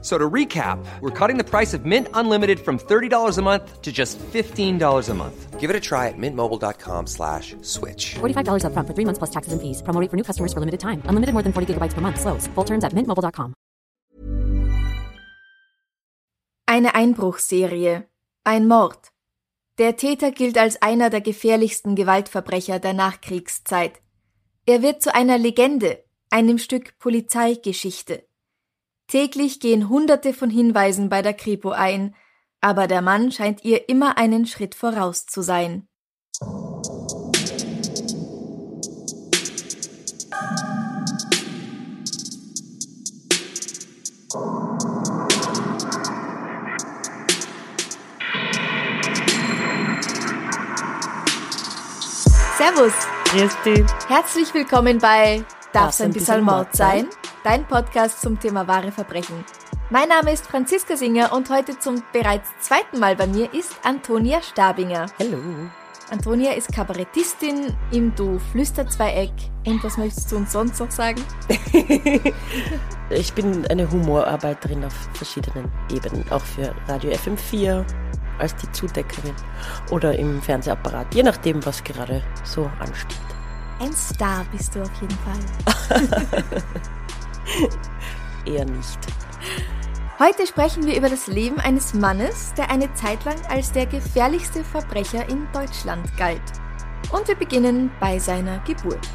So to recap, we're cutting the price of Mint Unlimited from $30 a month to just $15 a month. Give it a try at mintmobile.com slash switch. $45 upfront for three months plus taxes and fees. Promo rate for new customers for limited time. Unlimited more than 40 gigabytes per month. Slows. Full terms at mintmobile.com. Eine Einbruchserie. Ein Mord. Der Täter gilt als einer der gefährlichsten Gewaltverbrecher der Nachkriegszeit. Er wird zu einer Legende, einem Stück Polizeigeschichte. Täglich gehen Hunderte von Hinweisen bei der Kripo ein, aber der Mann scheint ihr immer einen Schritt voraus zu sein. Servus, Grüß dich. herzlich willkommen bei Darf's ein bisschen Mord sein? Dein Podcast zum Thema wahre Verbrechen. Mein Name ist Franziska Singer und heute zum bereits zweiten Mal bei mir ist Antonia Stabinger. Hallo. Antonia ist Kabarettistin im Du Flüsterzweieck. Und was möchtest du uns sonst noch sagen? Ich bin eine Humorarbeiterin auf verschiedenen Ebenen, auch für Radio FM4 als die Zudeckerin oder im Fernsehapparat, je nachdem, was gerade so ansteht. Ein Star bist du auf jeden Fall. Eher nicht. Heute sprechen wir über das Leben eines Mannes, der eine Zeit lang als der gefährlichste Verbrecher in Deutschland galt. Und wir beginnen bei seiner Geburt.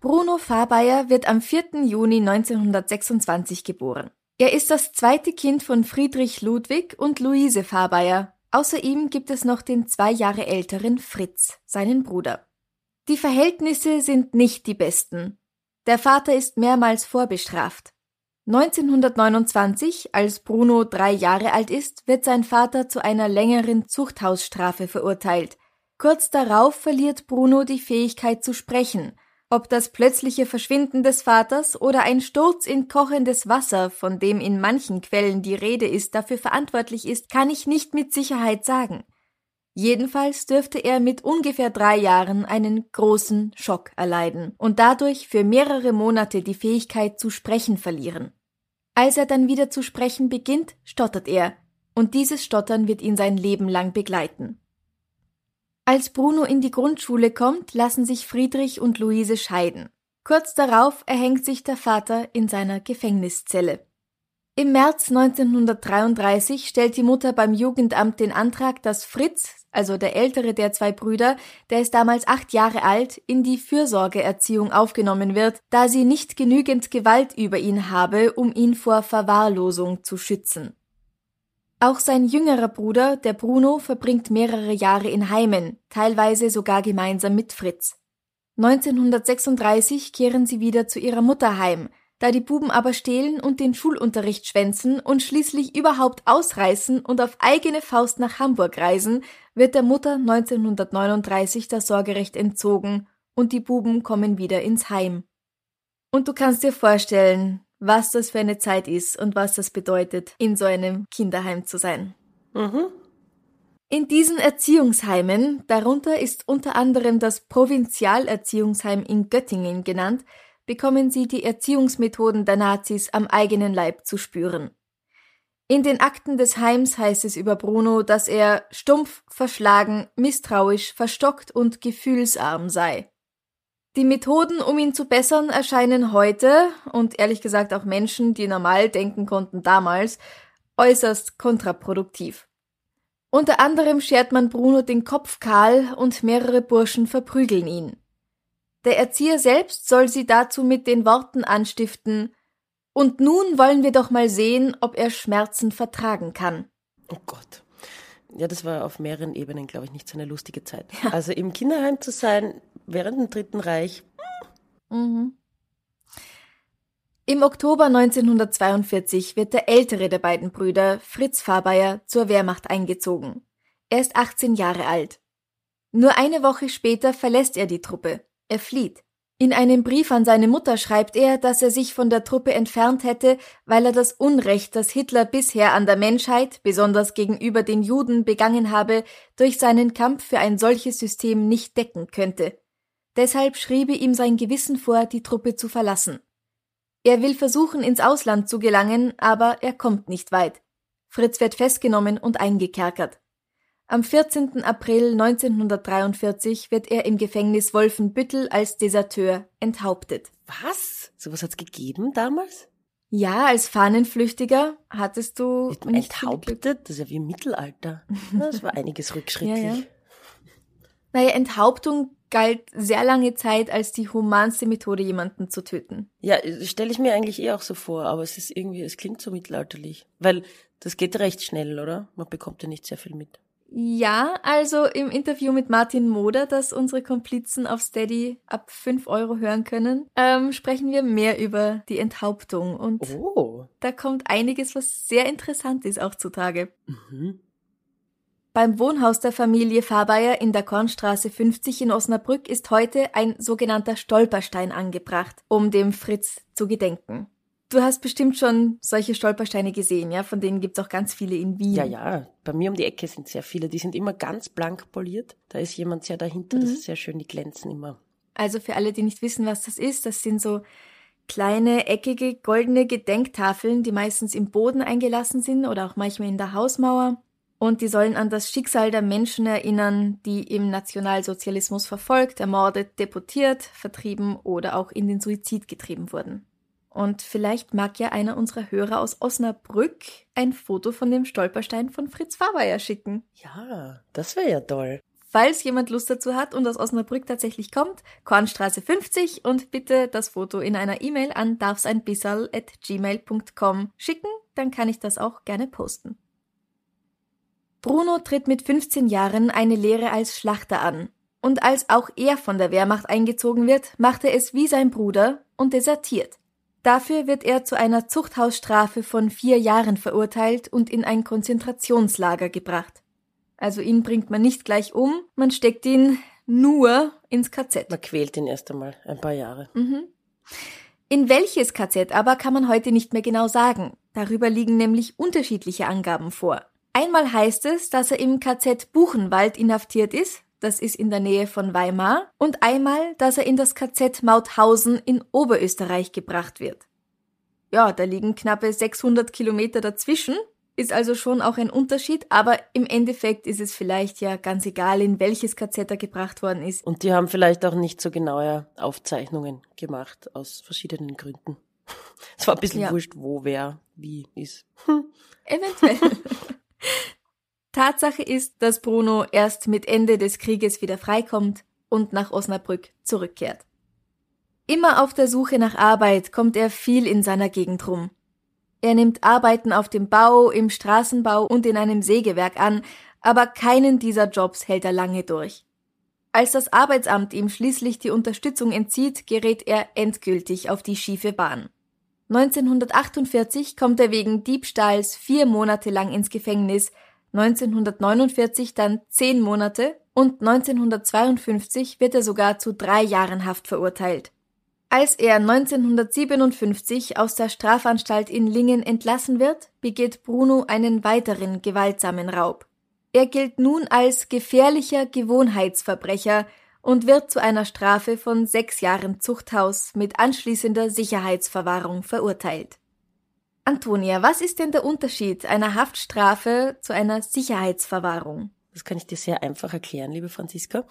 Bruno Fahrbayer wird am 4. Juni 1926 geboren. Er ist das zweite Kind von Friedrich Ludwig und Luise Fahrbayer. Außer ihm gibt es noch den zwei Jahre älteren Fritz, seinen Bruder. Die Verhältnisse sind nicht die besten. Der Vater ist mehrmals vorbestraft. 1929, als Bruno drei Jahre alt ist, wird sein Vater zu einer längeren Zuchthausstrafe verurteilt. Kurz darauf verliert Bruno die Fähigkeit zu sprechen. Ob das plötzliche Verschwinden des Vaters oder ein Sturz in kochendes Wasser, von dem in manchen Quellen die Rede ist, dafür verantwortlich ist, kann ich nicht mit Sicherheit sagen. Jedenfalls dürfte er mit ungefähr drei Jahren einen großen Schock erleiden und dadurch für mehrere Monate die Fähigkeit zu sprechen verlieren. Als er dann wieder zu sprechen beginnt, stottert er, und dieses Stottern wird ihn sein Leben lang begleiten. Als Bruno in die Grundschule kommt, lassen sich Friedrich und Luise scheiden. Kurz darauf erhängt sich der Vater in seiner Gefängniszelle. Im März 1933 stellt die Mutter beim Jugendamt den Antrag, dass Fritz, also der ältere der zwei Brüder, der ist damals acht Jahre alt, in die Fürsorgeerziehung aufgenommen wird, da sie nicht genügend Gewalt über ihn habe, um ihn vor Verwahrlosung zu schützen. Auch sein jüngerer Bruder, der Bruno, verbringt mehrere Jahre in Heimen, teilweise sogar gemeinsam mit Fritz. 1936 kehren sie wieder zu ihrer Mutter heim, da die Buben aber stehlen und den Schulunterricht schwänzen und schließlich überhaupt ausreißen und auf eigene Faust nach Hamburg reisen, wird der Mutter 1939 das Sorgerecht entzogen und die Buben kommen wieder ins Heim. Und du kannst dir vorstellen, was das für eine Zeit ist und was das bedeutet, in so einem Kinderheim zu sein. Mhm. In diesen Erziehungsheimen, darunter ist unter anderem das Provinzialerziehungsheim in Göttingen genannt, bekommen sie die Erziehungsmethoden der Nazis am eigenen Leib zu spüren. In den Akten des Heims heißt es über Bruno, dass er stumpf, verschlagen, misstrauisch, verstockt und gefühlsarm sei. Die Methoden, um ihn zu bessern, erscheinen heute, und ehrlich gesagt auch Menschen, die normal denken konnten damals, äußerst kontraproduktiv. Unter anderem schert man Bruno den Kopf kahl und mehrere Burschen verprügeln ihn. Der Erzieher selbst soll sie dazu mit den Worten anstiften Und nun wollen wir doch mal sehen, ob er Schmerzen vertragen kann. Oh Gott. Ja, das war auf mehreren Ebenen, glaube ich, nicht so eine lustige Zeit. Also im Kinderheim zu sein, während dem Dritten Reich, Mhm. Im Oktober 1942 wird der ältere der beiden Brüder, Fritz Fahrbayer, zur Wehrmacht eingezogen. Er ist 18 Jahre alt. Nur eine Woche später verlässt er die Truppe. Er flieht. In einem Brief an seine Mutter schreibt er, dass er sich von der Truppe entfernt hätte, weil er das Unrecht, das Hitler bisher an der Menschheit, besonders gegenüber den Juden, begangen habe, durch seinen Kampf für ein solches System nicht decken könnte. Deshalb schriebe ihm sein Gewissen vor, die Truppe zu verlassen. Er will versuchen, ins Ausland zu gelangen, aber er kommt nicht weit. Fritz wird festgenommen und eingekerkert. Am 14. April 1943 wird er im Gefängnis Wolfenbüttel als Deserteur enthauptet. Was? Sowas hat's gegeben damals? Ja, als Fahnenflüchtiger hattest du Wird man enthauptet? Das ist ja wie im Mittelalter. Das war einiges rückschrittlich. Ja, ja. Naja, Enthauptung galt sehr lange Zeit als die humanste Methode, jemanden zu töten. Ja, stelle ich mir eigentlich eh auch so vor, aber es ist irgendwie, es klingt so mittelalterlich. Weil das geht recht schnell, oder? Man bekommt ja nicht sehr viel mit. Ja, also im Interview mit Martin Moder, das unsere Komplizen auf Steady ab 5 Euro hören können, ähm, sprechen wir mehr über die Enthauptung. Und Oh. da kommt einiges, was sehr interessant ist, auch zutage. Mhm. Beim Wohnhaus der Familie Fahrbayer in der Kornstraße 50 in Osnabrück ist heute ein sogenannter Stolperstein angebracht, um dem Fritz zu gedenken. Du hast bestimmt schon solche Stolpersteine gesehen, ja? Von denen gibt's auch ganz viele in Wien. Ja, ja. Bei mir um die Ecke sind sehr viele. Die sind immer ganz blank poliert. Da ist jemand sehr dahinter. Das ist sehr schön. Die glänzen immer. Also für alle, die nicht wissen, was das ist, das sind so kleine, eckige, goldene Gedenktafeln, die meistens im Boden eingelassen sind oder auch manchmal in der Hausmauer. Und die sollen an das Schicksal der Menschen erinnern, die im Nationalsozialismus verfolgt, ermordet, deportiert, vertrieben oder auch in den Suizid getrieben wurden. Und vielleicht mag ja einer unserer Hörer aus Osnabrück ein Foto von dem Stolperstein von Fritz Faberger schicken. Ja, das wäre ja toll. Falls jemand Lust dazu hat und aus Osnabrück tatsächlich kommt, Kornstraße 50 und bitte das Foto in einer E-Mail an darfseinbissal.gmail.com schicken, dann kann ich das auch gerne posten. Bruno tritt mit 15 Jahren eine Lehre als Schlachter an. Und als auch er von der Wehrmacht eingezogen wird, macht er es wie sein Bruder und desertiert. Dafür wird er zu einer Zuchthausstrafe von vier Jahren verurteilt und in ein Konzentrationslager gebracht. Also ihn bringt man nicht gleich um, man steckt ihn nur ins KZ. Man quält ihn erst einmal ein paar Jahre. In welches KZ aber kann man heute nicht mehr genau sagen. Darüber liegen nämlich unterschiedliche Angaben vor. Einmal heißt es, dass er im KZ Buchenwald inhaftiert ist, das ist in der Nähe von Weimar, und einmal, dass er in das KZ Mauthausen in Oberösterreich gebracht wird. Ja, da liegen knappe 600 Kilometer dazwischen, ist also schon auch ein Unterschied, aber im Endeffekt ist es vielleicht ja ganz egal, in welches KZ er gebracht worden ist. Und die haben vielleicht auch nicht so genaue Aufzeichnungen gemacht, aus verschiedenen Gründen. Es war ein bisschen Ja. wurscht, wo wer wie ist. Eventuell. Tatsache ist, dass Bruno erst mit Ende des Krieges wieder freikommt und nach Osnabrück zurückkehrt. Immer auf der Suche nach Arbeit kommt er viel in seiner Gegend rum. Er nimmt Arbeiten auf dem Bau, im Straßenbau und in einem Sägewerk an, aber keinen dieser Jobs hält er lange durch. Als das Arbeitsamt ihm schließlich die Unterstützung entzieht, gerät er endgültig auf die schiefe Bahn. 1948 kommt er wegen Diebstahls vier Monate lang ins Gefängnis, 1949 dann zehn Monate und 1952 wird er sogar zu drei Jahren Haft verurteilt. Als er 1957 aus der Strafanstalt in Lingen entlassen wird, begeht Bruno einen weiteren gewaltsamen Raub. Er gilt nun als gefährlicher Gewohnheitsverbrecher und wird zu einer Strafe von sechs Jahren Zuchthaus mit anschließender Sicherheitsverwahrung verurteilt. Antonia, was ist denn der Unterschied einer Haftstrafe zu einer Sicherheitsverwahrung? Das kann ich dir sehr einfach erklären, liebe Franziska.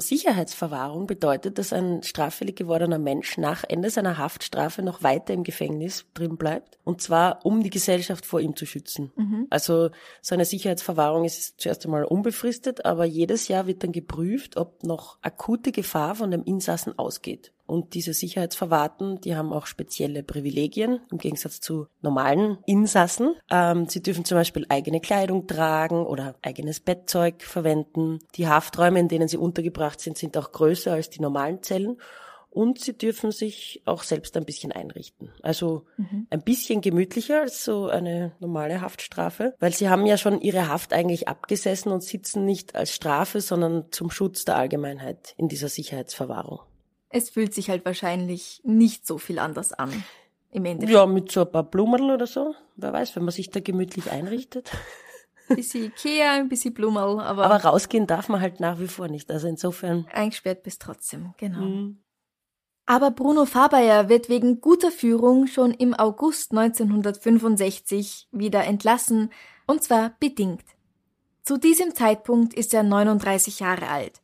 Sicherheitsverwahrung bedeutet, dass ein straffällig gewordener Mensch nach Ende seiner Haftstrafe noch weiter im Gefängnis drin bleibt. Und zwar, um die Gesellschaft vor ihm zu schützen. Also so eine Sicherheitsverwahrung ist zuerst einmal unbefristet, aber jedes Jahr wird dann geprüft, ob noch akute Gefahr von dem Insassen ausgeht. Und diese Sicherheitsverwahrten, die haben auch spezielle Privilegien im Gegensatz zu normalen Insassen. Ähm, sie dürfen zum Beispiel eigene Kleidung tragen oder eigenes Bettzeug verwenden. Die Hafträume, in denen sie untergebracht sind, sind auch größer als die normalen Zellen. Und sie dürfen sich auch selbst ein bisschen einrichten. Also ein bisschen gemütlicher als so eine normale Haftstrafe, weil sie haben ja schon ihre Haft eigentlich abgesessen und sitzen nicht als Strafe, sondern zum Schutz der Allgemeinheit in dieser Sicherheitsverwahrung. Es fühlt sich halt wahrscheinlich nicht so viel anders an. Im Endeffekt. Ja, mit so ein paar Blumen oder so. Wer weiß, wenn man sich da gemütlich einrichtet. Ein bisschen Ikea, ein bisschen Blumerl, aber, Aber rausgehen darf man halt nach wie vor nicht. Also insofern. eingesperrt bist trotzdem, genau. Mhm. Aber Bruno Fabayer wird wegen guter Führung schon im August 1965 wieder entlassen, und zwar bedingt. Zu diesem Zeitpunkt ist er 39 Jahre alt.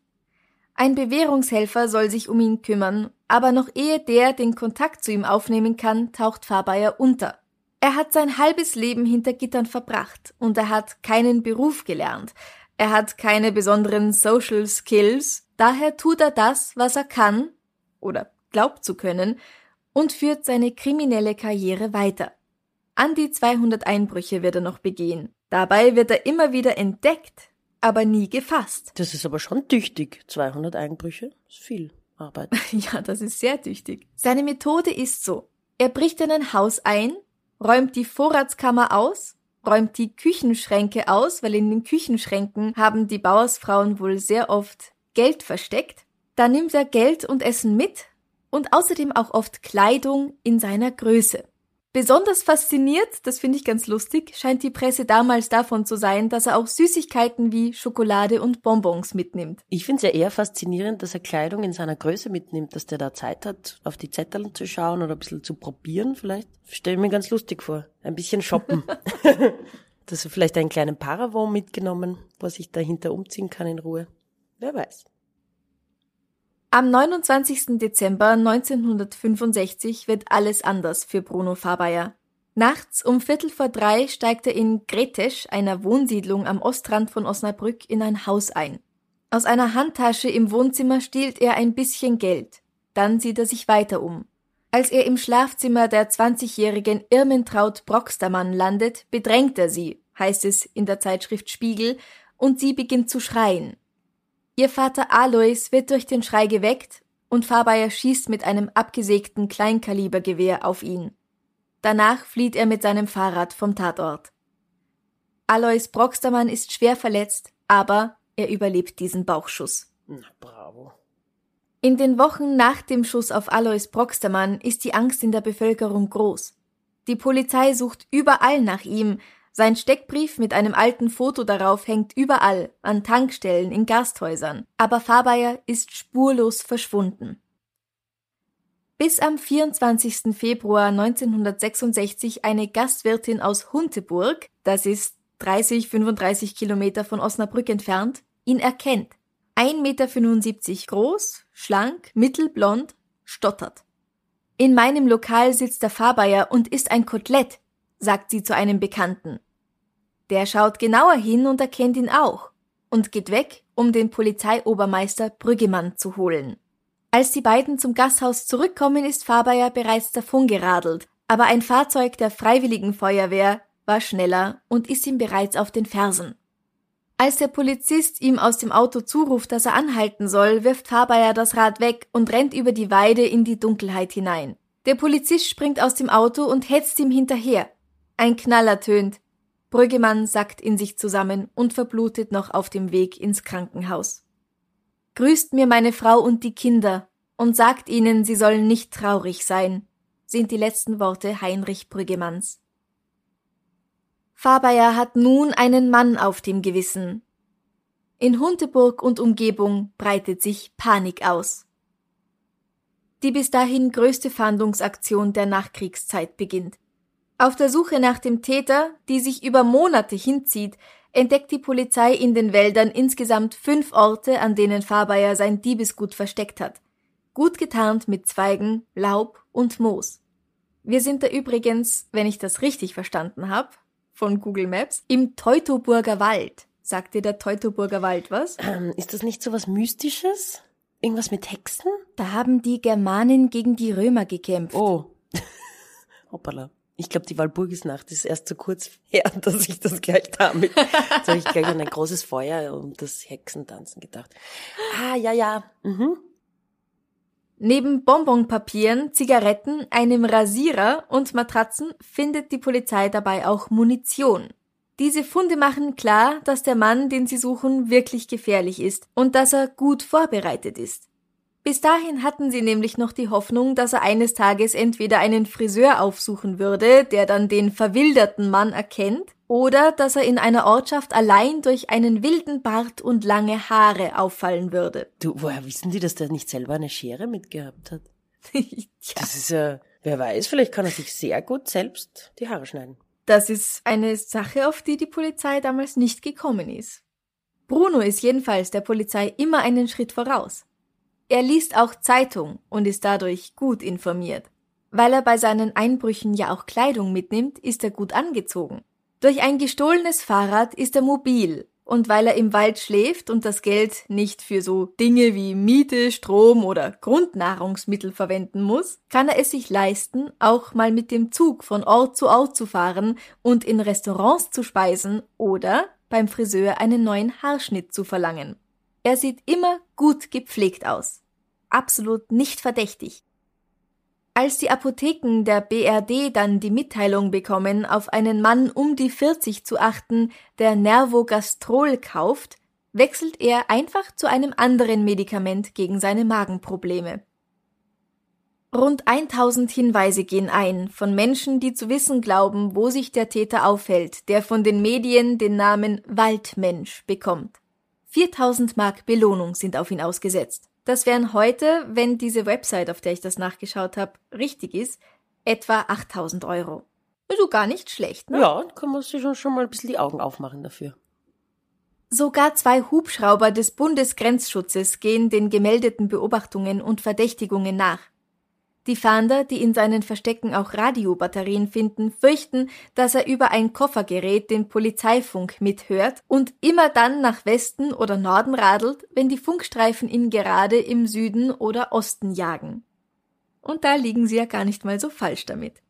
Ein Bewährungshelfer soll sich um ihn kümmern, aber noch ehe der den Kontakt zu ihm aufnehmen kann, taucht Fabayer unter. Er hat sein halbes Leben hinter Gittern verbracht und er hat keinen Beruf gelernt. Er hat keine besonderen Social Skills, daher tut er das, was er kann oder glaubt zu können und führt seine kriminelle Karriere weiter. An die 200 Einbrüche wird er noch begehen. Dabei wird er immer wieder entdeckt, aber nie gefasst. Das ist aber schon tüchtig. 200 Einbrüche ist viel Arbeit. Ja, das ist sehr tüchtig. Seine Methode ist so. Er bricht in ein Haus ein, räumt die Vorratskammer aus, räumt die Küchenschränke aus, weil in den Küchenschränken haben die Bauersfrauen wohl sehr oft Geld versteckt. Dann nimmt er Geld und Essen mit und außerdem auch oft Kleidung in seiner Größe. Besonders fasziniert, das finde ich ganz lustig, scheint die Presse damals davon zu sein, dass er auch Süßigkeiten wie Schokolade und Bonbons mitnimmt. Ich finde es ja eher faszinierend, dass er Kleidung in seiner Größe mitnimmt, dass der da Zeit hat, auf die Zettel zu schauen oder ein bisschen zu probieren vielleicht. Stelle mir ganz lustig vor. Ein bisschen shoppen. dass er vielleicht einen kleinen Paravon mitgenommen, wo er sich dahinter umziehen kann in Ruhe. Wer weiß. Am 29. Dezember 1965 wird alles anders für Bruno Fabayer. Nachts um Viertel vor drei steigt er in Gretesch, einer Wohnsiedlung am Ostrand von Osnabrück, in ein Haus ein. Aus einer Handtasche im Wohnzimmer stiehlt er ein bisschen Geld. Dann sieht er sich weiter um. Als er im Schlafzimmer der 20-jährigen Irmentraut Brockstermann landet, bedrängt er sie, heißt es in der Zeitschrift Spiegel, und sie beginnt zu schreien. Ihr Vater Alois wird durch den Schrei geweckt und Fabayer schießt mit einem abgesägten Kleinkalibergewehr auf ihn. Danach flieht er mit seinem Fahrrad vom Tatort. Alois Brockstermann ist schwer verletzt, aber er überlebt diesen Bauchschuss. Na, bravo. In den Wochen nach dem Schuss auf Alois Brockstermann ist die Angst in der Bevölkerung groß. Die Polizei sucht überall nach ihm. Sein Steckbrief mit einem alten Foto darauf hängt überall, an Tankstellen, in Gasthäusern. Aber Fabayer ist spurlos verschwunden. Bis am 24. Februar 1966 eine Gastwirtin aus Hunteburg, das ist 30, 35 Kilometer von Osnabrück entfernt, ihn erkennt. 1,75 Meter groß, schlank, mittelblond, stottert. In meinem Lokal sitzt der Fabayer und isst ein Kotelett, sagt sie zu einem Bekannten. Der schaut genauer hin und erkennt ihn auch und geht weg, um den Polizeiobermeister Brüggemann zu holen. Als die beiden zum Gasthaus zurückkommen, ist Fabayer bereits davongeradelt, aber ein Fahrzeug der Freiwilligen Feuerwehr war schneller und ist ihm bereits auf den Fersen. Als der Polizist ihm aus dem Auto zuruft, dass er anhalten soll, wirft Fabayer das Rad weg und rennt über die Weide in die Dunkelheit hinein. Der Polizist springt aus dem Auto und hetzt ihm hinterher. Ein Knall ertönt. Brüggemann sackt in sich zusammen und verblutet noch auf dem Weg ins Krankenhaus. Grüßt mir meine Frau und die Kinder und sagt ihnen, sie sollen nicht traurig sein, sind die letzten Worte Heinrich Brüggemanns. Fabayer hat nun einen Mann auf dem Gewissen. In Hunteburg und Umgebung breitet sich Panik aus. Die bis dahin größte Fahndungsaktion der Nachkriegszeit beginnt. Auf der Suche nach dem Täter, die sich über Monate hinzieht, entdeckt die Polizei in den Wäldern insgesamt fünf Orte, an denen Fabayer sein Diebesgut versteckt hat. Gut getarnt mit Zweigen, Laub und Moos. Wir sind da übrigens, wenn ich das richtig verstanden habe, von Google Maps, im Teutoburger Wald. Sagt dir der Teutoburger Wald was? Ähm, ist das nicht so was Mystisches? Irgendwas mit Hexen? Da haben die Germanen gegen die Römer gekämpft. Oh. Hoppala. Ich glaube, die Walpurgisnacht ist erst zu kurz her, dass ich das gleich damit. Jetzt habe ich gleich an ein großes Feuer und das Hexentanzen gedacht. Ah, ja, ja. Mhm. Neben Bonbonpapieren, Zigaretten, einem Rasierer und Matratzen findet die Polizei dabei auch Munition. Diese Funde machen klar, dass der Mann, den sie suchen, wirklich gefährlich ist und dass er gut vorbereitet ist. Bis dahin hatten sie nämlich noch die Hoffnung, dass er eines Tages entweder einen Friseur aufsuchen würde, der dann den verwilderten Mann erkennt, oder dass er in einer Ortschaft allein durch einen wilden Bart und lange Haare auffallen würde. Du, woher wissen die, dass der nicht selber eine Schere mitgehabt hat? ja. Das ist ja, wer weiß, vielleicht kann er sich sehr gut selbst die Haare schneiden. Das ist eine Sache, auf die die Polizei damals nicht gekommen ist. Bruno ist jedenfalls der Polizei immer einen Schritt voraus. Er liest auch Zeitung und ist dadurch gut informiert. Weil er bei seinen Einbrüchen ja auch Kleidung mitnimmt, ist er gut angezogen. Durch ein gestohlenes Fahrrad ist er mobil und weil er im Wald schläft und das Geld nicht für so Dinge wie Miete, Strom oder Grundnahrungsmittel verwenden muss, kann er es sich leisten, auch mal mit dem Zug von Ort zu Ort zu fahren und in Restaurants zu speisen oder beim Friseur einen neuen Haarschnitt zu verlangen. Er sieht immer gut gepflegt aus. Absolut nicht verdächtig. Als die Apotheken der BRD dann die Mitteilung bekommen, auf einen Mann um die 40 zu achten, der Nervogastrol kauft, wechselt er einfach zu einem anderen Medikament gegen seine Magenprobleme. Rund 1000 Hinweise gehen ein von Menschen, die zu wissen glauben, wo sich der Täter aufhält, der von den Medien den Namen Waldmensch bekommt. 4000 Mark Belohnung sind auf ihn ausgesetzt. Das wären heute, wenn diese Website, auf der ich das nachgeschaut habe, richtig ist, etwa 8000 Euro. Also gar nicht schlecht, ne? Ja, kann man sich schon mal ein bisschen die Augen aufmachen dafür. Sogar zwei Hubschrauber des Bundesgrenzschutzes gehen den gemeldeten Beobachtungen und Verdächtigungen nach. Die Fahnder, die in seinen Verstecken auch Radiobatterien finden, fürchten, dass er über ein Koffergerät den Polizeifunk mithört und immer dann nach Westen oder Norden radelt, wenn die Funkstreifen ihn gerade im Süden oder Osten jagen. Und da liegen sie ja gar nicht mal so falsch damit.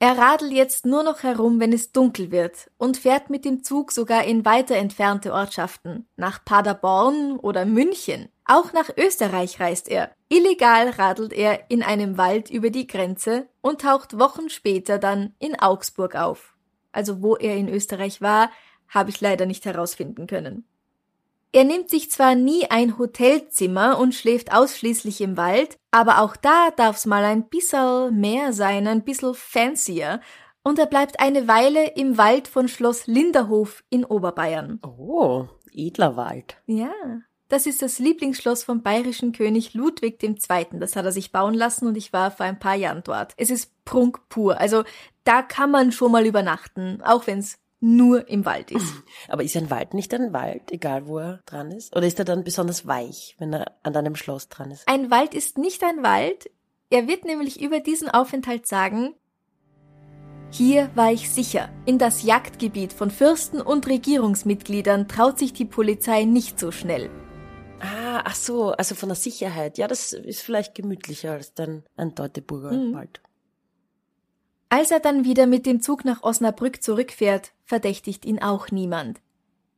Er radelt jetzt nur noch herum, wenn es dunkel wird und fährt mit dem Zug sogar in weiter entfernte Ortschaften, nach Paderborn oder München. Auch nach Österreich reist er. Illegal radelt er in einem Wald über die Grenze und taucht Wochen später dann in Augsburg auf. Also wo er in Österreich war, habe ich leider nicht herausfinden können. Er nimmt sich zwar nie ein Hotelzimmer und schläft ausschließlich im Wald, aber auch da darf's mal ein bisschen mehr sein, ein bisschen fancier, und er bleibt eine Weile im Wald von Schloss Linderhof in Oberbayern. Oh, edler Wald. Ja, das ist das Lieblingsschloss vom bayerischen König Ludwig II. Das hat er sich bauen lassen und ich war vor ein paar Jahren dort. Es ist Prunk pur. Also da kann man schon mal übernachten, auch wenn es nur im Wald ist. Aber ist ein Wald nicht ein Wald, egal wo er dran ist? Oder ist er dann besonders weich, wenn er an deinem Schloss dran ist? Ein Wald ist nicht ein Wald. Er wird nämlich über diesen Aufenthalt sagen, hier war ich sicher. In das Jagdgebiet von Fürsten und Regierungsmitgliedern traut sich die Polizei nicht so schnell. Ah, ach so, also von der Sicherheit. Ja, das ist vielleicht gemütlicher als dann ein Teutoburger Mhm. Wald. Als er dann wieder mit dem Zug nach Osnabrück zurückfährt, verdächtigt ihn auch niemand.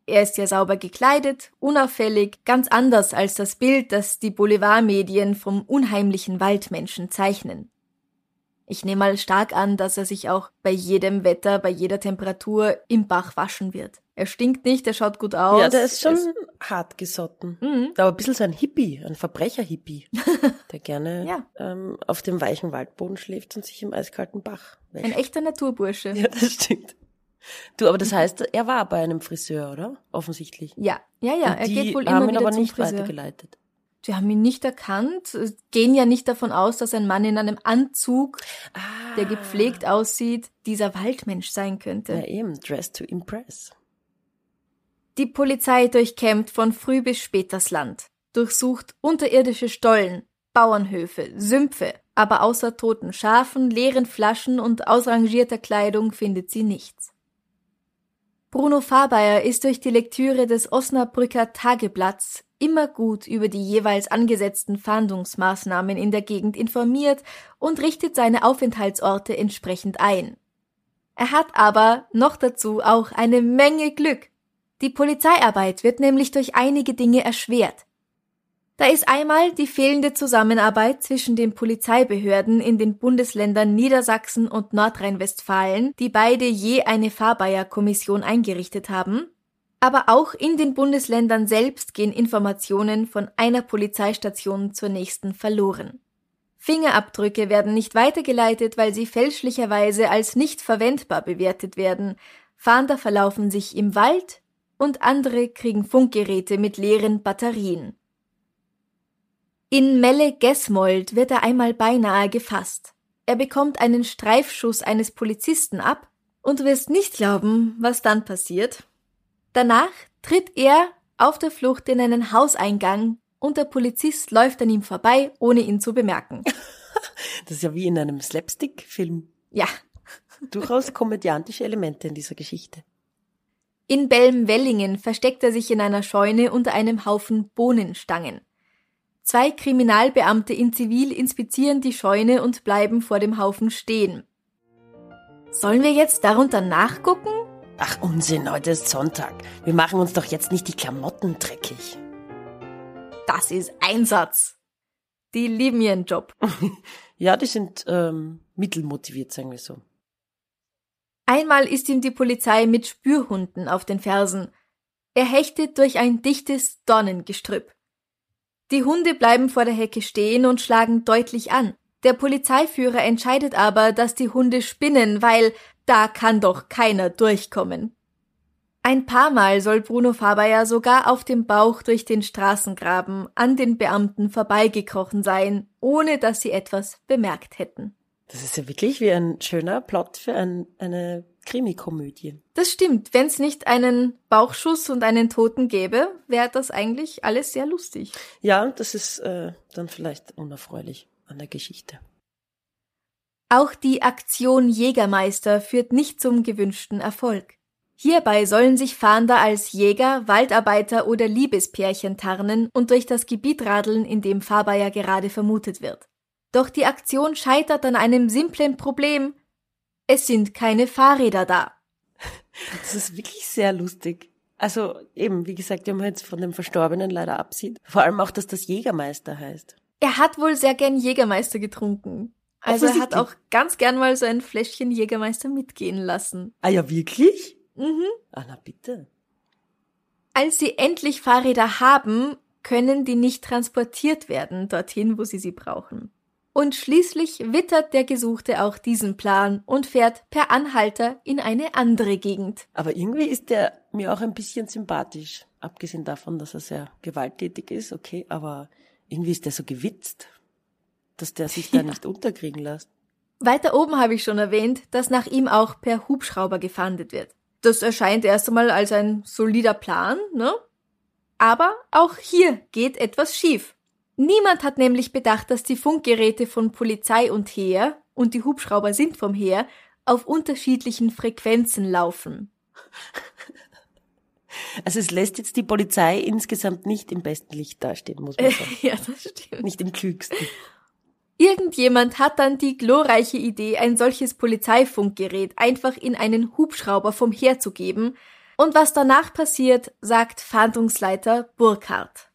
Er ist ja sauber gekleidet, unauffällig, ganz anders als das Bild, das die Boulevardmedien vom unheimlichen Waldmenschen zeichnen. Ich nehme mal stark an, dass er sich auch bei jedem Wetter, bei jeder Temperatur im Bach waschen wird. Er stinkt nicht, er schaut gut aus. Ja, der ist schon Es- hart gesotten. Mhm. Aber ein bisschen so ein Hippie, ein Verbrecher-Hippie, der gerne Ja. ähm, auf dem weichen Waldboden schläft und sich im eiskalten Bach Ein wäscht. echter Naturbursche. Ja, das stimmt. Du, aber das heißt, er war bei einem Friseur, oder? Offensichtlich. Ja, ja, ja, Und er die geht wohl haben immer ihn wieder aber zum nicht Friseur. weitergeleitet. Sie haben ihn nicht erkannt, äh, gehen ja nicht davon aus, dass ein Mann in einem Anzug, Ah. der gepflegt aussieht, dieser Waldmensch sein könnte. Ja, eben. Dress to impress. Die Polizei durchkämmt von früh bis spät das Land, durchsucht unterirdische Stollen, Bauernhöfe, Sümpfe, aber außer toten Schafen, leeren Flaschen und ausrangierter Kleidung findet sie nichts. Bruno Faber ist durch die Lektüre des Osnabrücker Tageblatts immer gut über die jeweils angesetzten Fahndungsmaßnahmen in der Gegend informiert und richtet seine Aufenthaltsorte entsprechend ein. Er hat aber noch dazu auch eine Menge Glück. Die Polizeiarbeit wird nämlich durch einige Dinge erschwert. Da ist einmal die fehlende Zusammenarbeit zwischen den Polizeibehörden in den Bundesländern Niedersachsen und Nordrhein-Westfalen, die beide je eine Fahrbayer-Kommission eingerichtet haben. Aber auch in den Bundesländern selbst gehen Informationen von einer Polizeistation zur nächsten verloren. Fingerabdrücke werden nicht weitergeleitet, weil sie fälschlicherweise als nicht verwendbar bewertet werden. Fahnder verlaufen sich im Wald und andere kriegen Funkgeräte mit leeren Batterien. In Melle-Gesmold wird er einmal beinahe gefasst. Er bekommt einen Streifschuss eines Polizisten ab und wirst nicht glauben, was dann passiert. Danach tritt er auf der Flucht in einen Hauseingang und der Polizist läuft an ihm vorbei, ohne ihn zu bemerken. Das ist ja wie in einem Slapstick-Film. Ja. Durchaus komödiantische Elemente in dieser Geschichte. In Belm-Wellingen versteckt er sich in einer Scheune unter einem Haufen Bohnenstangen. Zwei Kriminalbeamte in Zivil inspizieren die Scheune und bleiben vor dem Haufen stehen. Sollen wir jetzt darunter nachgucken? Ach Unsinn, heute ist Sonntag. Wir machen uns doch jetzt nicht die Klamotten dreckig. Das ist Einsatz. Die lieben ihren Job. Ja, die sind ähm, mittelmotiviert, sagen wir so. Einmal ist ihm die Polizei mit Spürhunden auf den Fersen. Er hechtet durch ein dichtes Dornengestrüpp. Die Hunde bleiben vor der Hecke stehen und schlagen deutlich an. Der Polizeiführer entscheidet aber, dass die Hunde spinnen, weil da kann doch keiner durchkommen. Ein paar Mal soll Bruno Faber sogar auf dem Bauch durch den Straßengraben an den Beamten vorbeigekrochen sein, ohne dass sie etwas bemerkt hätten. Das ist ja wirklich wie ein schöner Plot für ein, eine Krimikomödie. Das stimmt. Wenn es nicht einen Bauchschuss und einen Toten gäbe, wäre das eigentlich alles sehr lustig. Ja, das ist äh, dann vielleicht unerfreulich an der Geschichte. Auch die Aktion Jägermeister führt nicht zum gewünschten Erfolg. Hierbei sollen sich Fahnder als Jäger, Waldarbeiter oder Liebespärchen tarnen und durch das Gebiet radeln, in dem Faber ja gerade vermutet wird. Doch die Aktion scheitert an einem simplen Problem. Es sind keine Fahrräder da. Das ist wirklich sehr lustig. Also eben, wie gesagt, wenn man jetzt von dem Verstorbenen leider absieht. Vor allem auch, dass das Jägermeister heißt. Er hat wohl sehr gern Jägermeister getrunken. Also er hat auch ganz gern mal so ein Fläschchen Jägermeister mitgehen lassen. Ah ja, wirklich? Mhm. Ah, na bitte. Als sie endlich Fahrräder haben, können die nicht transportiert werden dorthin, wo sie sie brauchen. Und schließlich wittert der Gesuchte auch diesen Plan und fährt per Anhalter in eine andere Gegend. Aber irgendwie ist der mir auch ein bisschen sympathisch. Abgesehen davon, dass er sehr gewalttätig ist, okay, aber irgendwie ist der so gewitzt, dass der sich da nicht unterkriegen lässt. Weiter oben habe ich schon erwähnt, dass nach ihm auch per Hubschrauber gefahndet wird. Das erscheint erst einmal als ein solider Plan, ne? Aber auch hier geht etwas schief. Niemand hat nämlich bedacht, dass die Funkgeräte von Polizei und Heer, und die Hubschrauber sind vom Heer, auf unterschiedlichen Frequenzen laufen. Also es lässt jetzt die Polizei insgesamt nicht im besten Licht dastehen, muss man sagen. ja, das stimmt. Nicht im klügsten. Irgendjemand hat dann die glorreiche Idee, ein solches Polizeifunkgerät einfach in einen Hubschrauber vom Heer zu geben. Und was danach passiert, sagt Fahndungsleiter Burkhardt.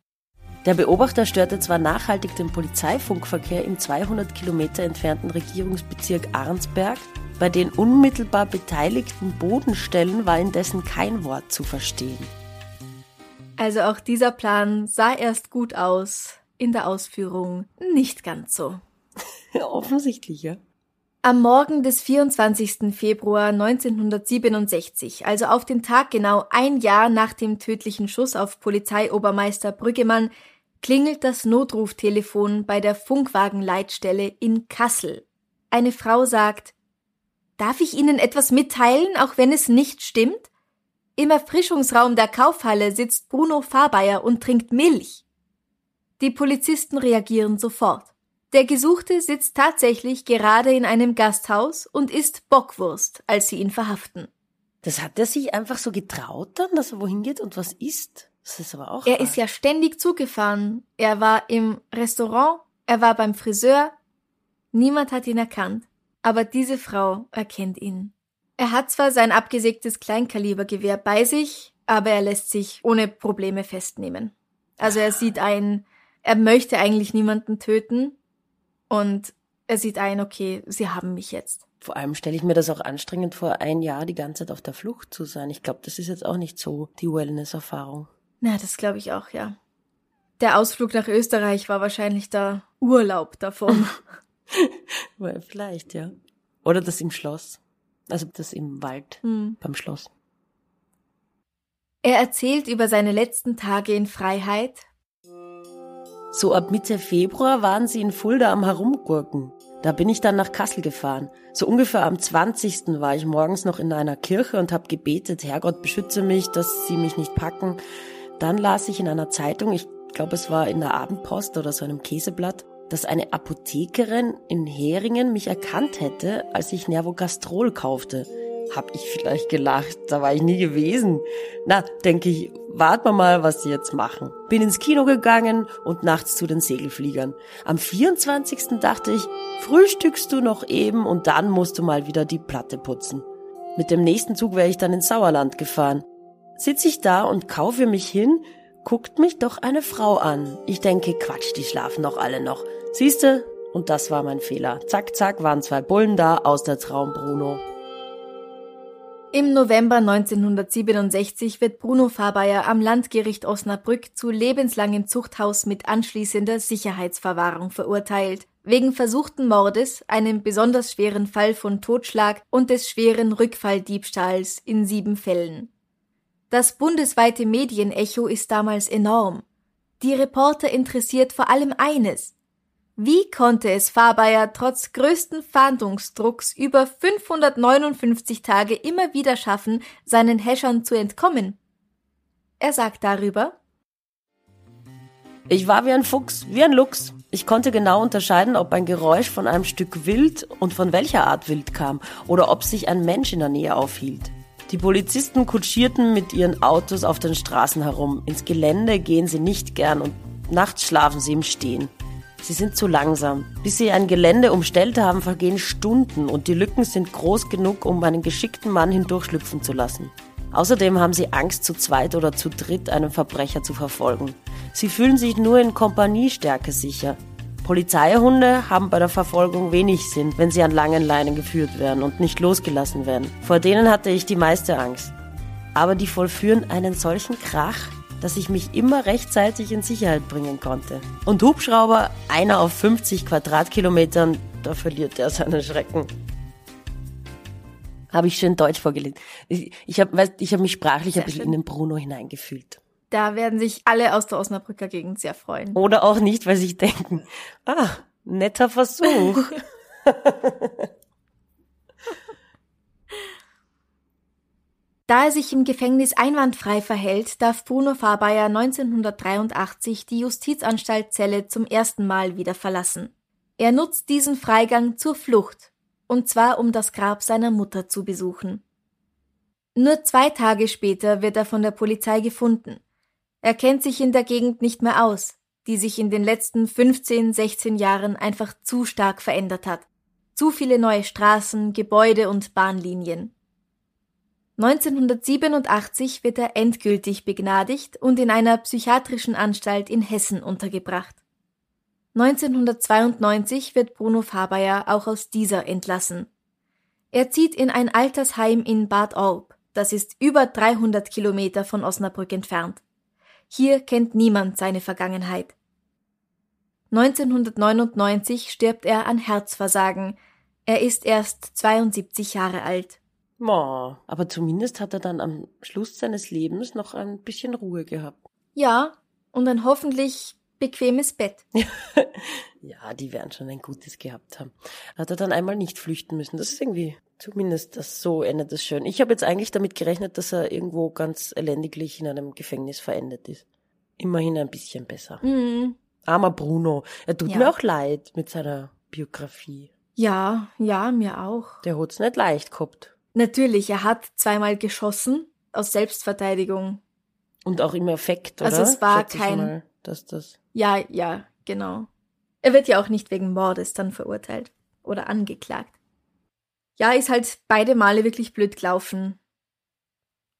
Der Beobachter störte zwar nachhaltig den Polizeifunkverkehr im 200 Kilometer entfernten Regierungsbezirk Arnsberg, bei den unmittelbar beteiligten Bodenstellen war indessen kein Wort zu verstehen. Also auch dieser Plan sah erst gut aus, in der Ausführung nicht ganz so. Offensichtlich, ja. Am Morgen des 24. Februar 1967, also auf den Tag genau ein Jahr nach dem tödlichen Schuss auf Polizeiobermeister Brüggemann, klingelt das Notruftelefon bei der Funkwagenleitstelle in Kassel. Eine Frau sagt, Darf ich Ihnen etwas mitteilen, auch wenn es nicht stimmt? Im Erfrischungsraum der Kaufhalle sitzt Bruno Fahrbayer und trinkt Milch. Die Polizisten reagieren sofort. Der Gesuchte sitzt tatsächlich gerade in einem Gasthaus und isst Bockwurst, als sie ihn verhaften. Das hat er sich einfach so getraut dann, dass er wohin geht und was isst? Das ist aber auch. Er ist ja ständig zugefahren. Er war im Restaurant, er war beim Friseur. Niemand hat ihn erkannt. Aber diese Frau erkennt ihn. Er hat zwar sein abgesägtes Kleinkalibergewehr bei sich, aber er lässt sich ohne Probleme festnehmen. Also er sieht ein, er möchte eigentlich niemanden töten und er sieht ein, okay, sie haben mich jetzt. Vor allem stelle ich mir das auch anstrengend vor, ein Jahr die ganze Zeit auf der Flucht zu sein. Ich glaube, das ist jetzt auch nicht so die Wellness-Erfahrung. Na, das glaube ich auch, ja. Der Ausflug nach Österreich war wahrscheinlich der Urlaub davon. Vielleicht, ja. Oder das im Schloss. Also das im Wald Hm. beim Schloss. Er erzählt über seine letzten Tage in Freiheit. So ab Mitte Februar waren sie in Fulda am Herumgurken. Da bin ich dann nach Kassel gefahren. So ungefähr am 20. war ich morgens noch in einer Kirche und habe gebetet, Herrgott beschütze mich, dass sie mich nicht packen. Dann las ich in einer Zeitung, ich glaube es war in der Abendpost oder so einem Käseblatt, dass eine Apothekerin in Heringen mich erkannt hätte, als ich Nervogastrol kaufte. Hab ich vielleicht gelacht, da war ich nie gewesen. Na, denke ich, warten wir mal, was sie jetzt machen. Bin ins Kino gegangen und nachts zu den Segelfliegern. Am 24. dachte ich, frühstückst du noch eben und dann musst du mal wieder die Platte putzen. Mit dem nächsten Zug wäre ich dann ins Sauerland gefahren. Sitz ich da und kaufe mich hin, guckt mich doch eine Frau an. Ich denke, Quatsch, die schlafen doch alle noch. Siehste? Und das war mein Fehler. Zack, zack, waren zwei Bullen da aus der Traum Bruno. Im November 1967 wird Bruno Fabayer am Landgericht Osnabrück zu lebenslangem Zuchthaus mit anschließender Sicherheitsverwahrung verurteilt, wegen versuchten Mordes, einem besonders schweren Fall von Totschlag und des schweren Rückfalldiebstahls in sieben Fällen. Das bundesweite Medienecho ist damals enorm. Die Reporter interessiert vor allem eines. Wie konnte es Fabayer trotz größten Fahndungsdrucks über 559 Tage immer wieder schaffen, seinen Häschern zu entkommen? Er sagt darüber, Ich war wie ein Fuchs, wie ein Luchs. Ich konnte genau unterscheiden, ob ein Geräusch von einem Stück Wild und von welcher Art Wild kam oder ob sich ein Mensch in der Nähe aufhielt. Die Polizisten kutschierten mit ihren Autos auf den Straßen herum. Ins Gelände gehen sie nicht gern und nachts schlafen sie im Stehen. Sie sind zu langsam. Bis sie ein Gelände umstellt haben, vergehen Stunden und die Lücken sind groß genug, um einen geschickten Mann hindurchschlüpfen zu lassen. Außerdem haben sie Angst, zu zweit oder zu dritt einen Verbrecher zu verfolgen. Sie fühlen sich nur in Kompaniestärke sicher. Polizeihunde haben bei der Verfolgung wenig Sinn, wenn sie an langen Leinen geführt werden und nicht losgelassen werden. Vor denen hatte ich die meiste Angst. Aber die vollführen einen solchen Krach, dass ich mich immer rechtzeitig in Sicherheit bringen konnte. Und Hubschrauber, einer auf 50 Quadratkilometern, da verliert er seinen Schrecken. Habe ich schön Deutsch vorgelesen. Ich, ich habe hab mich sprachlich Sehr ein bisschen schön. in den Bruno hineingefühlt. Da werden sich alle aus der Osnabrücker Gegend sehr freuen. Oder auch nicht, weil sie sich denken, ah, netter Versuch. Da er sich im Gefängnis einwandfrei verhält, darf Bruno Fabayer 1983 die Justizanstalt Celle zum ersten Mal wieder verlassen. Er nutzt diesen Freigang zur Flucht, und zwar um das Grab seiner Mutter zu besuchen. Nur zwei Tage später wird er von der Polizei gefunden. Er kennt sich in der Gegend nicht mehr aus, die sich in den letzten 15, 16 Jahren einfach zu stark verändert hat. Zu viele neue Straßen, Gebäude und Bahnlinien. 1987 wird er endgültig begnadigt und in einer psychiatrischen Anstalt in Hessen untergebracht. 1992 wird Bruno Fabayer auch aus dieser entlassen. Er zieht in ein Altersheim in Bad Orb, das ist über 300 Kilometer von Osnabrück entfernt. Hier kennt niemand seine Vergangenheit. 1999 stirbt er an Herzversagen. Er ist erst 72 Jahre alt. Mo, aber zumindest hat er dann am Schluss seines Lebens noch ein bisschen Ruhe gehabt. Ja, und ein hoffentlich bequemes Bett. Ja, die werden schon ein gutes gehabt haben. Hat er dann einmal nicht flüchten müssen. Das ist irgendwie, zumindest das so endet es schön. Ich habe jetzt eigentlich damit gerechnet, dass er irgendwo ganz elendiglich in einem Gefängnis verendet ist. Immerhin ein bisschen besser. Mhm. Armer Bruno. Er tut Ja. mir auch leid mit seiner Biografie. Ja, ja, mir auch. Der hat's nicht leicht gehabt. Natürlich, er hat zweimal geschossen aus Selbstverteidigung. Und auch im Effekt, oder? Also es war Schätze kein- Mal, dass das Ja, ja, genau. Er wird ja auch nicht wegen Mordes dann verurteilt oder angeklagt. Ja, ist halt beide Male wirklich blöd gelaufen.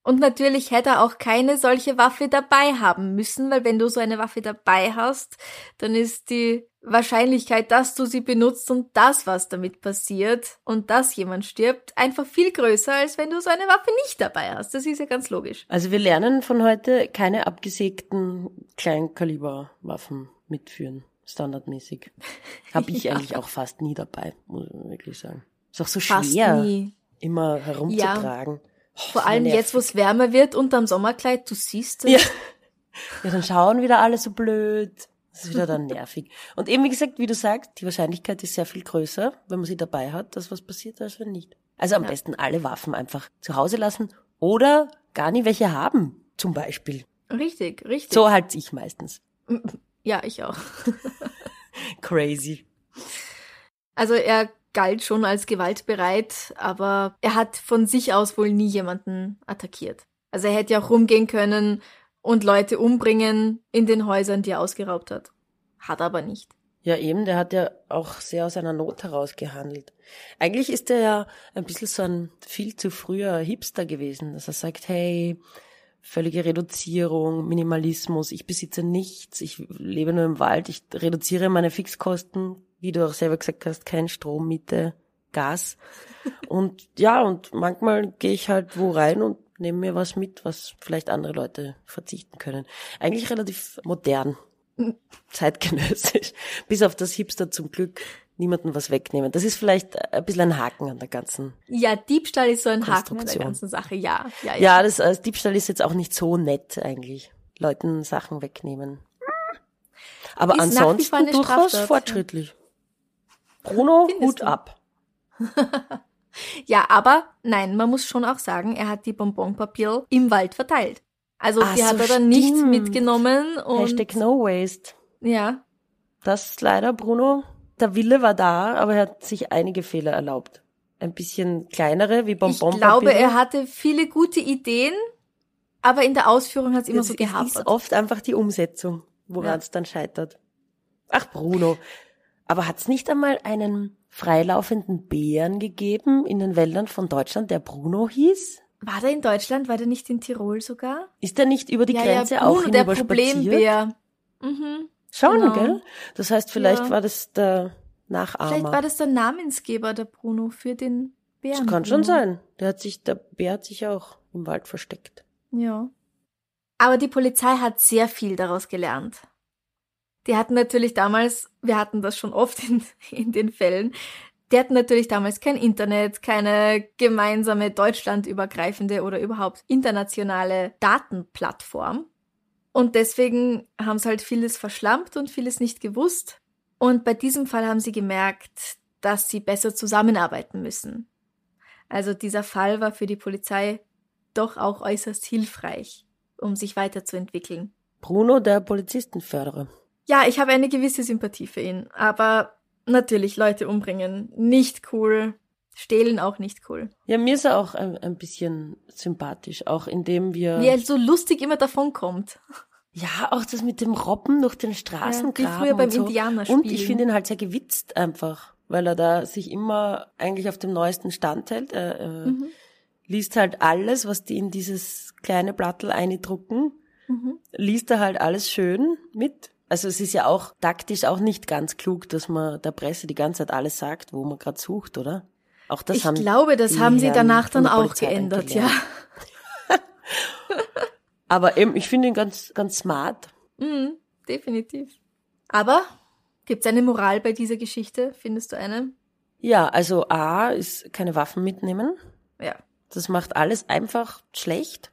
Und natürlich hätte er auch keine solche Waffe dabei haben müssen, weil wenn du so eine Waffe dabei hast, dann ist die Wahrscheinlichkeit, dass du sie benutzt und das, was damit passiert und dass jemand stirbt, einfach viel größer, als wenn du so eine Waffe nicht dabei hast. Das ist ja ganz logisch. Also wir lernen von heute keine abgesägten Kleinkaliberwaffen mitführen, standardmäßig. Habe ich Ja. eigentlich auch fast nie dabei, muss ich wirklich sagen. Ist auch so Fast schwer, nie. immer herumzutragen. Oh, Vor allem nervig. jetzt, wo es wärmer wird, unterm Sommerkleid, du siehst es. Ja. Ja, dann schauen wieder alle so blöd. Das ist wieder dann nervig. Und eben, wie gesagt, wie du sagst, die Wahrscheinlichkeit ist sehr viel größer, wenn man sie dabei hat, dass was passiert, als wenn nicht. Also am besten alle Waffen einfach zu Hause lassen oder gar nie welche haben, zum Beispiel. Richtig, richtig. So halt ich meistens. Ja, ich auch. Crazy. Also er galt schon als gewaltbereit, aber er hat von sich aus wohl nie jemanden attackiert. Also er hätte ja auch rumgehen können und Leute umbringen in den Häusern, die er ausgeraubt hat. Hat aber nicht. Ja, eben, der hat ja auch sehr aus einer Not heraus gehandelt. Eigentlich ist er ja ein bisschen so ein viel zu früher Hipster gewesen, dass er sagt, hey, völlige Reduzierung, Minimalismus, ich besitze nichts, ich lebe nur im Wald, ich reduziere meine Fixkosten, wie du auch selber gesagt hast, kein Strom, Miete, Gas. Und ja, und manchmal gehe ich halt wo rein und nehme mir was mit, was vielleicht andere Leute verzichten können. Eigentlich relativ modern zeitgenössisch. Bis auf das Hipster zum Glück niemanden was wegnehmen. Das ist vielleicht ein bisschen ein Haken an der ganzen. Ja, Diebstahl ist so ein Haken an der ganzen Sache. Ja, ja, ja. Ja, das als Diebstahl ist jetzt auch nicht so nett eigentlich. Leuten Sachen wegnehmen. Aber Ist ansonsten durchaus fortschrittlich. Bruno, Findest Hut du? ab. Ja, aber nein, man muss schon auch sagen, er hat die Bonbonpapier im Wald verteilt. Also Ach die hat so, er dann nicht mitgenommen und Hashtag no waste. ja, Das ist leider, Bruno. Der Wille war da, aber er hat sich einige Fehler erlaubt. Ein bisschen kleinere, wie ich Bonbonpapier. glaube, er hatte viele gute Ideen, aber in der Ausführung hat es immer es, so es gehabt. ist oft einfach die Umsetzung, woran Ja. es dann scheitert. Ach, Bruno. Aber hat's nicht einmal einen freilaufenden Bären gegeben in den Wäldern von Deutschland, der Bruno hieß? War der in Deutschland? War der nicht in Tirol sogar? Ist er nicht über die ja, Grenze ja, auch Bruno, der hinüber spaziert? Problembär. Mhm. Schon, Genau. gell? Das heißt, vielleicht Ja. war das der Nachahmer. Vielleicht war das der Namensgeber, der Bruno, für den Bären. das kann schon sein. Der hat sich, der Bär hat sich auch im Wald versteckt. Ja. Aber die Polizei hat sehr viel daraus gelernt. Die hatten natürlich damals, wir hatten das schon oft in, in den Fällen, die hatten natürlich damals kein Internet, keine gemeinsame deutschlandübergreifende oder überhaupt internationale Datenplattform. Und deswegen haben sie halt vieles verschlampt und vieles nicht gewusst. Und bei diesem Fall haben sie gemerkt, dass sie besser zusammenarbeiten müssen. Also dieser Fall war für die Polizei doch auch äußerst hilfreich, um sich weiterzuentwickeln. Bruno, der Polizistenförderer. Ja, ich habe eine gewisse Sympathie für ihn, aber natürlich Leute umbringen, nicht cool, stehlen auch nicht cool. Ja, mir ist er auch ein, ein bisschen sympathisch, auch indem wir... Wie er so lustig immer davonkommt. Ja, auch das mit dem Robben durch den Straßengraben. Ja, wie früher beim und so. Indianerspielen. Und ich finde ihn halt sehr gewitzt einfach, weil er da sich immer eigentlich auf dem neuesten Stand hält. Er äh, Mhm. liest halt alles, was die in dieses kleine Blattel eindrucken, Mhm. liest er halt alles schön mit. Also es ist ja auch taktisch auch nicht ganz klug, dass man der Presse die ganze Zeit alles sagt, wo man gerade sucht, oder? Auch das ich haben glaube, das haben sie danach dann auch geändert, gelernt. ja. Aber eben, ich finde ihn ganz, ganz smart. Mhm, definitiv. Aber gibt's eine Moral bei dieser Geschichte? Findest du eine? Ja, also A ist keine Waffen mitnehmen. Ja. Das macht alles einfach schlecht.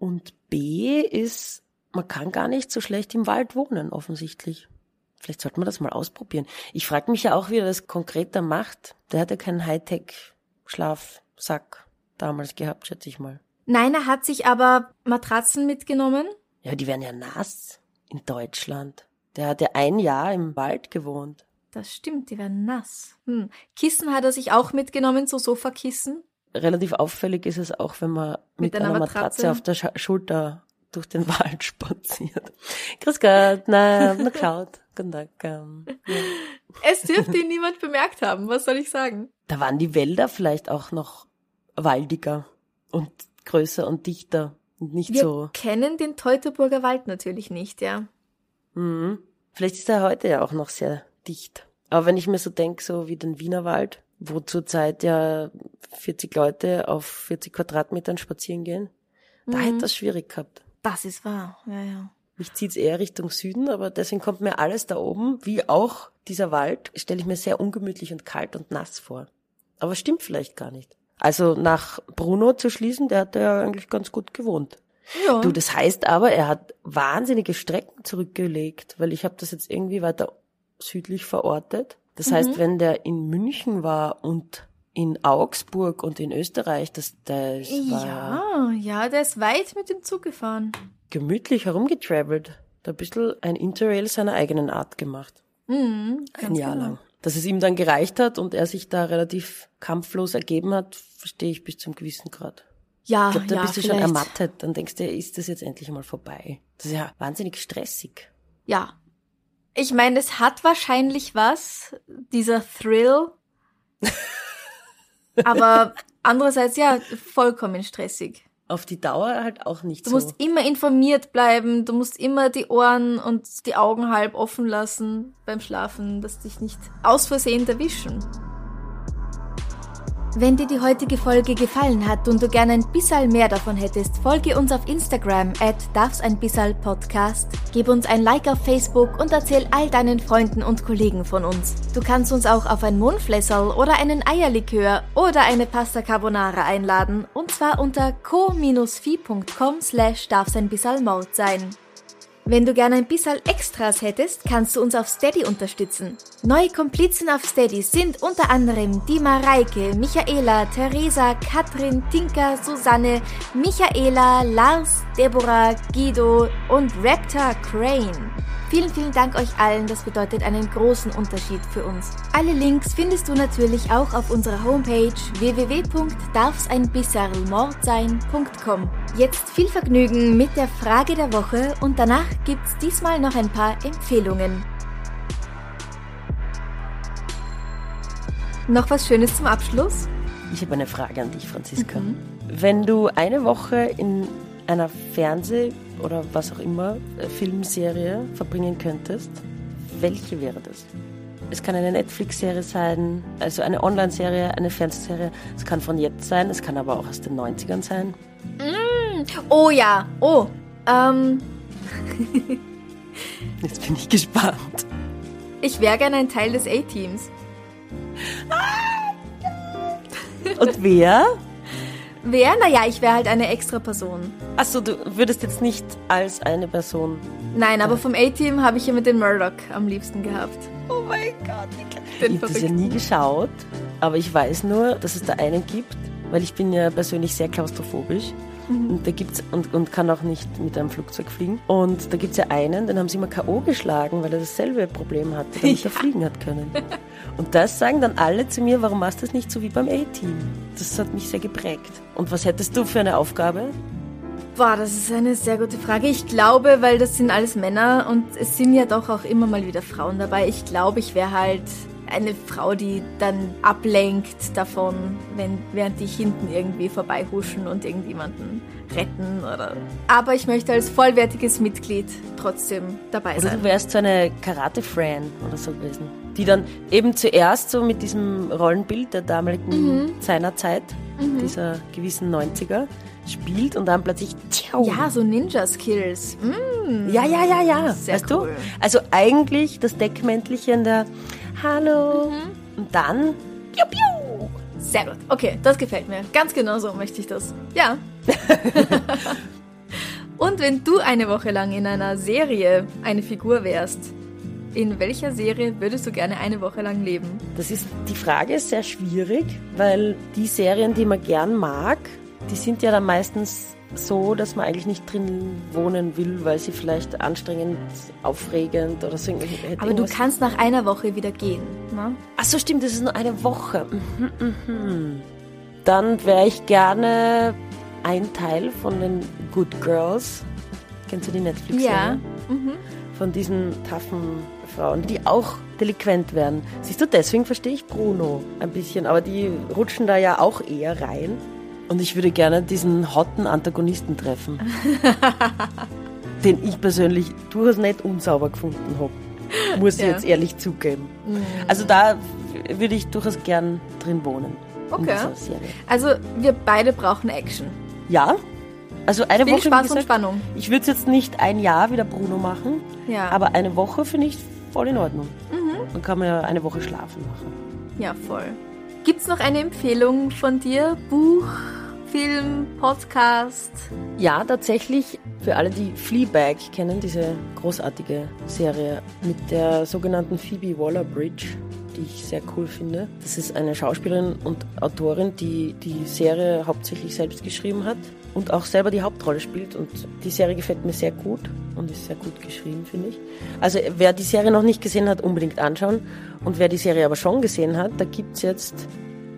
Und B ist, man kann gar nicht so schlecht im Wald wohnen, offensichtlich. Vielleicht sollte man das mal ausprobieren. Ich frage mich ja auch, wie er das konkreter macht. Der hat ja keinen Hightech-Schlafsack damals gehabt, schätze ich mal. Nein, er hat sich aber Matratzen mitgenommen. Ja, die werden ja nass in Deutschland. Der hat ja ein Jahr im Wald gewohnt. Das stimmt, die werden nass. Hm. Kissen hat er sich auch mitgenommen, so Sofakissen. Relativ auffällig ist es auch, wenn man mit, Mit einer einer Matratze. Matratze auf der Scha Schulter durch den Wald spaziert. Grüß Gott, na, na Cloud. Guten Tag. Ähm, ja. Es dürfte ihn niemand bemerkt haben, was soll ich sagen? Da waren die Wälder vielleicht auch noch waldiger und größer und dichter und nicht Wir so. kennen den Teutoburger Wald natürlich nicht, ja. Mhm. Vielleicht ist er heute ja auch noch sehr dicht. Aber wenn ich mir so denke, so wie den Wienerwald, wo zurzeit ja 40 Leute auf 40 Quadratmetern spazieren gehen, da hätte das schwierig gehabt. Das ist wahr, ja, ja. Mich zieht's eher Richtung Süden, aber deswegen kommt mir alles da oben, wie auch dieser Wald, stelle ich mir sehr ungemütlich und kalt und nass vor. Aber stimmt vielleicht gar nicht. Also nach Bruno zu schließen, der hat ja eigentlich ganz gut gewohnt. Ja. Du, das heißt aber, er hat wahnsinnige Strecken zurückgelegt, weil ich habe das jetzt irgendwie weiter südlich verortet. Das heißt, wenn der in München war und in Augsburg und in Österreich, das, das war Ja, ja, der ist weit mit dem Zug gefahren. gemütlich herumgetravelt. Da ein bisschen ein Interrail seiner eigenen Art gemacht. Mhm, Ein Jahr genau. lang. Dass es ihm dann gereicht hat und er sich da relativ kampflos ergeben hat, verstehe ich bis zum gewissen Grad. Ja, Ich glaube, da ja, bist du schon vielleicht. ermattet. Dann denkst du, ist das jetzt endlich mal vorbei? Das ist ja wahnsinnig stressig. Ja. Ich meine, es hat wahrscheinlich was, dieser Thrill. Aber andererseits, ja, vollkommen stressig. Auf die Dauer halt auch nicht Du so. musst immer informiert bleiben, du musst immer die Ohren und die Augen halb offen lassen beim Schlafen, dass dich nicht aus Versehen erwischen. Wenn dir die heutige Folge gefallen hat und du gerne ein bisschen mehr davon hättest, folge uns auf Instagram at darfseinbissalpodcast, gib uns ein Like auf Facebook und erzähl all deinen Freunden und Kollegen von uns. Du kannst uns auch auf ein Mondflässerl oder einen Eierlikör oder eine Pasta Carbonara einladen und zwar unter co-fi.com slash darfseinbissalmord sein. Wenn du gerne ein bisschen Extras hättest, kannst du uns auf Steady unterstützen. Neue Komplizen auf Steady sind unter anderem die Mareike, Michaela, Theresa, Katrin, Tinka, Susanne, Michaela, Lars, Deborah, Guido und Raptor Crane. Vielen, vielen Dank euch allen, das bedeutet einen großen Unterschied für uns. Alle Links findest du natürlich auch auf unserer Homepage www.darfseinbisserlmordsein.com. Jetzt viel Vergnügen mit der Frage der Woche und danach gibt's diesmal noch ein paar Empfehlungen. Noch was Schönes zum Abschluss? Ich habe eine Frage an dich, Franziska. Mhm. Wenn du eine Woche in einer Fernseh- oder was auch immer äh, Filmserie verbringen könntest, welche wäre das? Es kann eine Netflix-Serie sein, also eine Online-Serie, eine Fernsehserie. Es kann von jetzt sein, es kann aber auch aus den 90ern sein. Oh ja, oh, ähm, Jetzt bin ich gespannt. ich wäre gerne ein Teil des A-Teams. Und wer? Wer? Naja, ich wäre halt eine extra Person. Achso, du würdest jetzt nicht als eine Person. Nein, aber vom A-Team habe ich ja mit den Murdoch am liebsten gehabt. Oh mein Gott, ich Den habe das ja nie geschaut, aber ich weiß nur, dass es da einen gibt, weil ich bin ja persönlich sehr klaustrophobisch. Und da gibt's und, und kann auch nicht mit einem Flugzeug fliegen. Und da gibt's ja einen, den haben sie immer K.O. geschlagen, weil er dasselbe Problem hatte, damit er fliegen hat können. Und das sagen dann alle zu mir, warum machst du das nicht so wie beim A-Team? Das hat mich sehr geprägt. Und was hättest du für eine Aufgabe? Boah, das ist eine sehr gute Frage. Ich glaube, weil das sind alles Männer und es sind ja doch auch immer mal wieder Frauen dabei. Ich glaube, ich wäre halt eine Frau, die dann ablenkt davon, wenn, während die hinten irgendwie vorbeihuschen und irgendjemanden retten oder. Aber ich möchte als vollwertiges Mitglied trotzdem dabei sein. du wärst so eine Karate-Fran oder so gewesen. Die dann eben zuerst so mit diesem Rollenbild der damaligen seiner Zeit, dieser gewissen 90er, spielt und dann plötzlich tschau. Ja, so Ninja-Skills. Mm. ja, ja, ja, ja. Sehr weißt cool. du? Also eigentlich das Deckmäntelchen der Hallo und dann piu, piu. Sehr gut. Okay, das gefällt mir. Ganz genau so möchte ich das. Ja. Und wenn du eine Woche lang in einer Serie eine Figur wärst, in welcher Serie würdest du gerne eine Woche lang leben? Das ist, die Frage ist sehr schwierig, weil die Serien, die man gern mag, die sind ja dann meistens so, dass man eigentlich nicht drin wohnen will, weil sie vielleicht anstrengend, aufregend oder so. Aber du kannst nach einer Woche wieder gehen. Ne? Ach so, stimmt, das ist nur eine Woche. Mhm, mhm. Dann wäre ich gerne ein Teil von den Good Girls. Kennst du die netflix Ja. Von diesen taffen Frauen, die auch delinquent werden. Siehst du, deswegen verstehe ich Bruno ein bisschen. Aber die rutschen da ja auch eher rein. Und ich würde gerne diesen hotten Antagonisten treffen. den ich persönlich durchaus nicht unsauber gefunden habe. Muss ich Ja. jetzt ehrlich zugeben. Also da würde ich durchaus gern drin wohnen. Okay. Also wir beide brauchen Action. Ja. Also eine Viel Woche. Spaß und gesagt, Spannung. Ich würde es jetzt nicht ein Jahr wie der Bruno machen, Ja. aber eine Woche finde ich voll in Ordnung. Mhm. Dann kann man ja eine Woche schlafen machen. Ja, voll. Gibt's noch eine Empfehlung von dir? Buch, Film, Podcast? Ja, tatsächlich für alle, die Fleabag kennen, diese großartige Serie mit der sogenannten Phoebe Waller-Bridge, die ich sehr cool finde. Das ist eine Schauspielerin und Autorin, die die Serie hauptsächlich selbst geschrieben hat und auch selber die Hauptrolle spielt. Und die Serie gefällt mir sehr gut und ist sehr gut geschrieben, finde ich. Also wer die Serie noch nicht gesehen hat, unbedingt anschauen. Und wer die Serie aber schon gesehen hat, da gibt's jetzt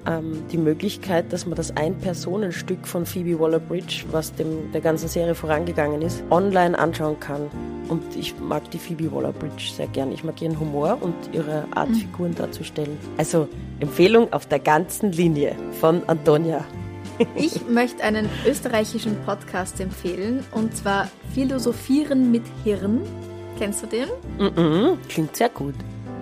ähm, die Möglichkeit, dass man das Ein-Personen-Stück von Phoebe Waller-Bridge, was dem der ganzen Serie vorangegangen ist, online anschauen kann. Und ich mag die Phoebe Waller-Bridge sehr gern. Ich mag ihren Humor und ihre Art, Figuren darzustellen. Also Empfehlung auf der ganzen Linie von Antonia. Ich möchte einen österreichischen Podcast empfehlen und zwar Philosophieren mit Hirn. Kennst du den? Mhm, klingt sehr gut.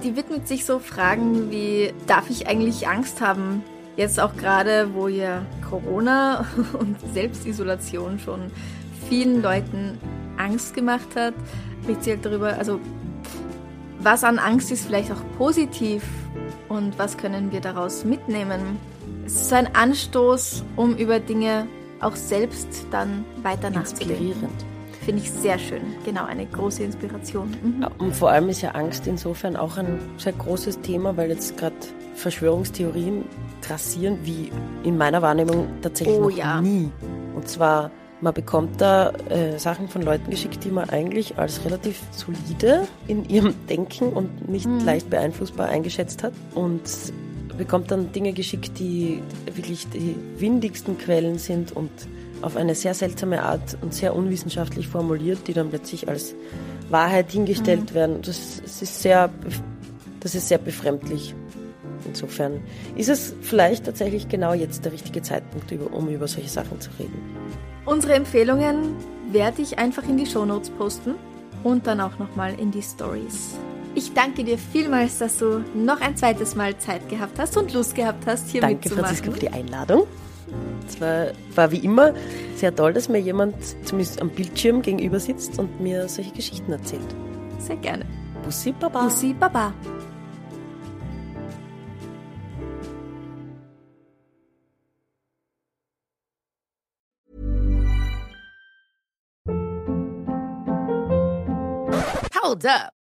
Die widmet sich so Fragen wie, darf ich eigentlich Angst haben? Jetzt auch gerade, wo ja Corona und Selbstisolation schon vielen Leuten Angst gemacht hat, spricht sie halt darüber, also was an Angst ist vielleicht auch positiv und was können wir daraus mitnehmen. Es ist ein Anstoß, um über Dinge auch selbst dann weiter nachzudenken. Inspirierend. Finde ich sehr schön. Genau, eine große Inspiration. Mhm. Und vor allem ist ja Angst insofern auch ein sehr großes Thema, weil jetzt gerade Verschwörungstheorien grassieren, wie in meiner Wahrnehmung tatsächlich Oh noch ja. nie. Und zwar, man bekommt da äh, Sachen von Leuten geschickt, die man eigentlich als relativ solide in ihrem Denken und nicht Mhm. leicht beeinflussbar eingeschätzt hat. Und bekommt dann Dinge geschickt, die wirklich die windigsten Quellen sind und auf eine sehr seltsame Art und sehr unwissenschaftlich formuliert, die dann plötzlich als Wahrheit hingestellt werden. Das, das ist sehr, das ist sehr befremdlich. Insofern ist es vielleicht tatsächlich genau jetzt der richtige Zeitpunkt, um über solche Sachen zu reden. Unsere Empfehlungen werde ich einfach in die Shownotes posten und dann auch nochmal in die Stories. Ich danke dir vielmals, dass du noch ein zweites Mal Zeit gehabt hast und Lust gehabt hast, hier Danke, mitzumachen. Franziska, für die Einladung. Es war, war wie immer sehr toll, dass mir jemand zumindest am Bildschirm gegenüber sitzt und mir solche Geschichten erzählt. Sehr gerne. Bussi, Baba. Bussi Baba. Hold up.